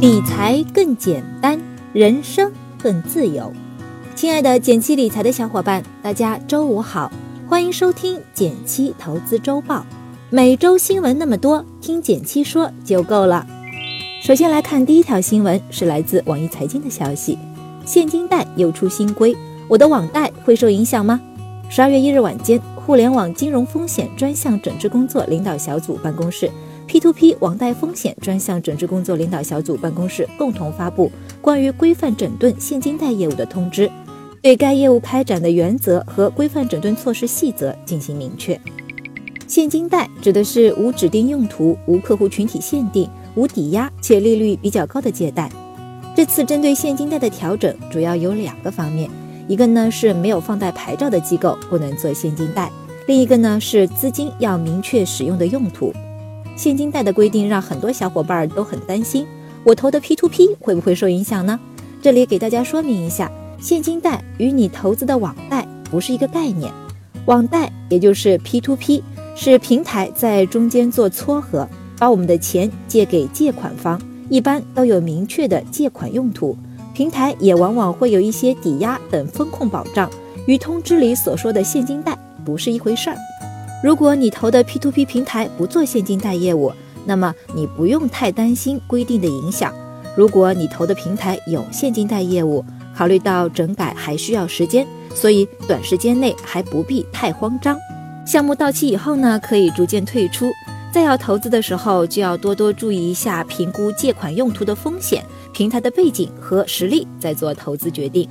理财更简单，人生更自由。亲爱的减七理财的小伙伴，大家周五好，欢迎收听减七投资周报。每周新闻那么多，听减七说就够了。首先来看第一条新闻，是来自网易财经的消息：现金贷又出新规，我的网贷会受影响吗？十二月一日晚间，互联网金融风险专项整治工作领导小组办公室。P2P 网贷风险专项整治工作领导小组办公室共同发布关于规范整顿现金贷业务的通知，对该业务开展的原则和规范整顿措施细则进行明确。现金贷指的是无指定用途、无客户群体限定、无抵押且利率比较高的借贷。这次针对现金贷的调整主要有两个方面，一个呢是没有放贷牌照的机构不能做现金贷，另一个呢是资金要明确使用的用途。现金贷的规定让很多小伙伴都很担心，我投的 P2P 会不会受影响呢？这里给大家说明一下，现金贷与你投资的网贷不是一个概念。网贷也就是 P2P，是平台在中间做撮合，把我们的钱借给借款方，一般都有明确的借款用途，平台也往往会有一些抵押等风控保障，与通知里所说的现金贷不是一回事儿。如果你投的 P2P 平台不做现金贷业务，那么你不用太担心规定的影响。如果你投的平台有现金贷业务，考虑到整改还需要时间，所以短时间内还不必太慌张。项目到期以后呢，可以逐渐退出。再要投资的时候，就要多多注意一下评估借款用途的风险、平台的背景和实力，再做投资决定。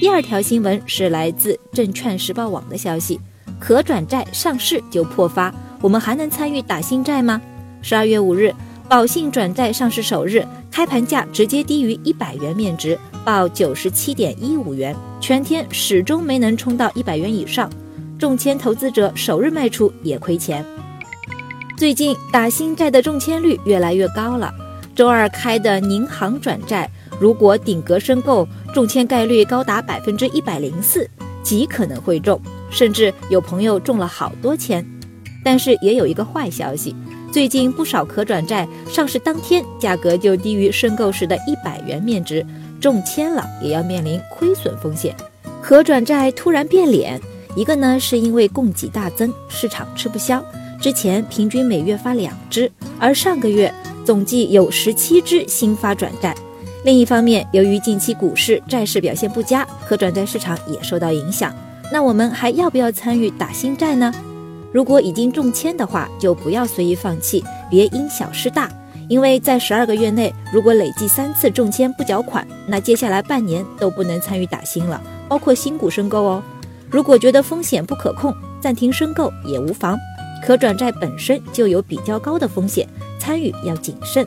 第二条新闻是来自证券时报网的消息。可转债上市就破发，我们还能参与打新债吗？十二月五日，宝信转债上市首日，开盘价直接低于一百元面值，报九十七点一五元，全天始终没能冲到一百元以上，中签投资者首日卖出也亏钱。最近打新债的中签率越来越高了，周二开的宁行转债，如果顶格申购，中签概率高达百分之一百零四，极可能会中。甚至有朋友中了好多钱，但是也有一个坏消息，最近不少可转债上市当天价格就低于申购时的一百元面值，中签了也要面临亏损风险。可转债突然变脸，一个呢是因为供给大增，市场吃不消，之前平均每月发两支，而上个月总计有十七支新发转债。另一方面，由于近期股市债市表现不佳，可转债市场也受到影响。那我们还要不要参与打新债呢？如果已经中签的话，就不要随意放弃，别因小失大。因为在十二个月内，如果累计三次中签不缴款，那接下来半年都不能参与打新了，包括新股申购哦。如果觉得风险不可控，暂停申购也无妨。可转债本身就有比较高的风险，参与要谨慎。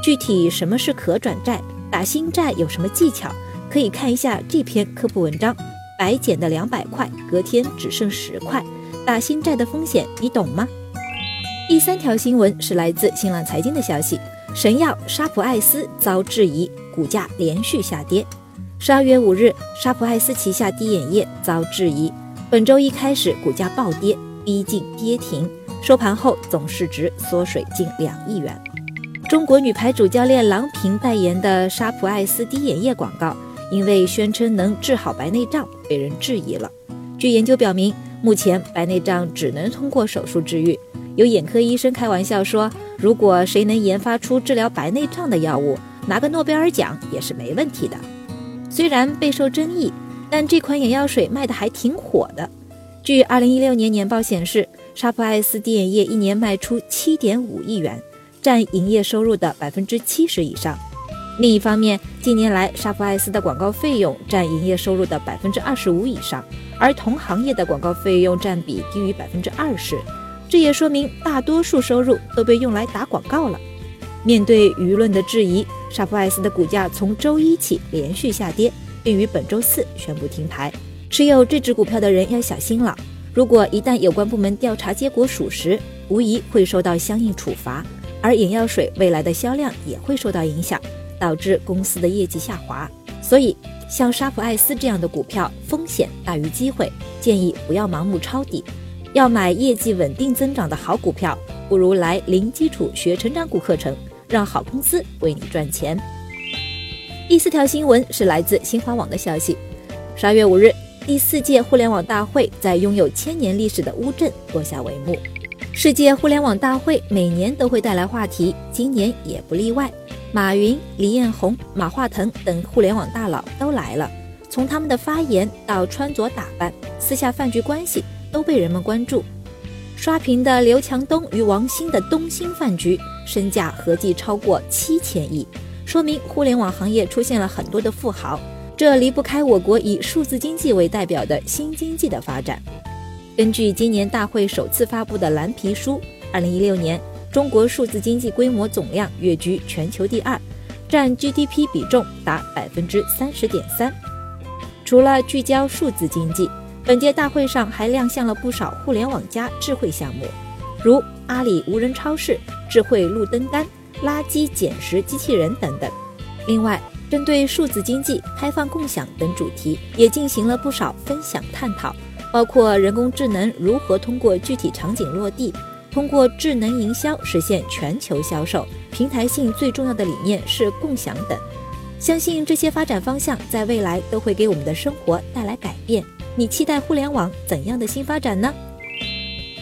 具体什么是可转债，打新债有什么技巧，可以看一下这篇科普文章。白捡的两百块，隔天只剩十块，打新债的风险你懂吗？第三条新闻是来自新浪财经的消息：神药沙普艾斯遭质疑，股价连续下跌。十二月五日，沙普艾斯旗下滴眼液遭质疑，本周一开始股价暴跌，逼近跌停，收盘后总市值缩水近两亿元。中国女排主教练郎平代言的沙普艾斯滴眼液广告。因为宣称能治好白内障，被人质疑了。据研究表明，目前白内障只能通过手术治愈。有眼科医生开玩笑说：“如果谁能研发出治疗白内障的药物，拿个诺贝尔奖也是没问题的。”虽然备受争议，但这款眼药水卖的还挺火的。据2016年年报显示，沙普艾斯滴眼液一年卖出7.5亿元，占营业收入的百分之七十以上。另一方面，近年来沙普艾斯的广告费用占营业收入的百分之二十五以上，而同行业的广告费用占比低于百分之二十，这也说明大多数收入都被用来打广告了。面对舆论的质疑，沙普艾斯的股价从周一起连续下跌，并于本周四宣布停牌。持有这只股票的人要小心了，如果一旦有关部门调查结果属实，无疑会受到相应处罚，而眼药水未来的销量也会受到影响。导致公司的业绩下滑，所以像沙普艾斯这样的股票风险大于机会，建议不要盲目抄底。要买业绩稳定增长的好股票，不如来零基础学成长股课程，让好公司为你赚钱。第四条新闻是来自新华网的消息：十二月五日，第四届互联网大会在拥有千年历史的乌镇落下帷幕。世界互联网大会每年都会带来话题，今年也不例外。马云、李彦宏、马化腾等互联网大佬都来了。从他们的发言到穿着打扮、私下饭局关系，都被人们关注。刷屏的刘强东与王兴的东兴饭局，身价合计超过七千亿，说明互联网行业出现了很多的富豪。这离不开我国以数字经济为代表的新经济的发展。根据今年大会首次发布的蓝皮书，二零一六年中国数字经济规模总量跃居全球第二，占 GDP 比重达百分之三十点三。除了聚焦数字经济，本届大会上还亮相了不少互联网加智慧项目，如阿里无人超市、智慧路灯杆、垃圾捡拾机器人等等。另外，针对数字经济、开放共享等主题，也进行了不少分享探讨，包括人工智能如何通过具体场景落地，通过智能营销实现全球销售，平台性最重要的理念是共享等。相信这些发展方向在未来都会给我们的生活带来改变。你期待互联网怎样的新发展呢？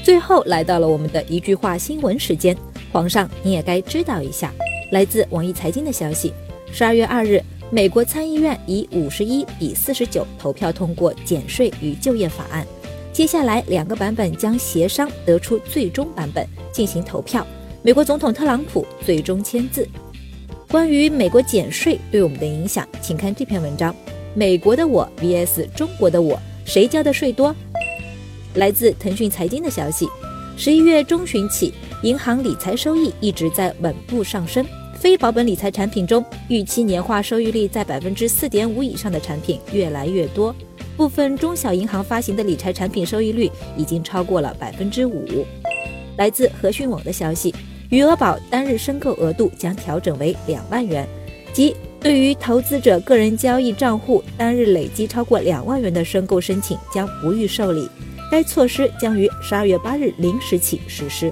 最后来到了我们的一句话新闻时间，皇上你也该知道一下。来自网易财经的消息：十二月二日，美国参议院以五十一比四十九投票通过减税与就业法案。接下来两个版本将协商得出最终版本进行投票，美国总统特朗普最终签字。关于美国减税对我们的影响，请看这篇文章：美国的我 vs 中国的我，谁交的税多？来自腾讯财经的消息，十一月中旬起，银行理财收益一直在稳步上升。非保本理财产品中，预期年化收益率在百分之四点五以上的产品越来越多，部分中小银行发行的理财产品收益率已经超过了百分之五。来自和讯网的消息。余额宝单日申购额度将调整为两万元，即对于投资者个人交易账户单日累计超过两万元的申购申请将不予受理。该措施将于十二月八日零时起实施。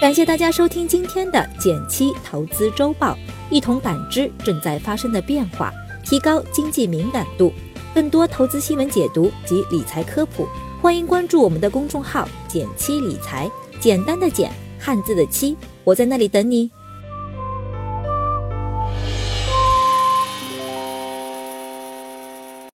感谢大家收听今天的减七投资周报，一同感知正在发生的变化，提高经济敏感度。更多投资新闻解读及理财科普，欢迎关注我们的公众号“减七理财”，简单的减。汉字的七，我在那里等你。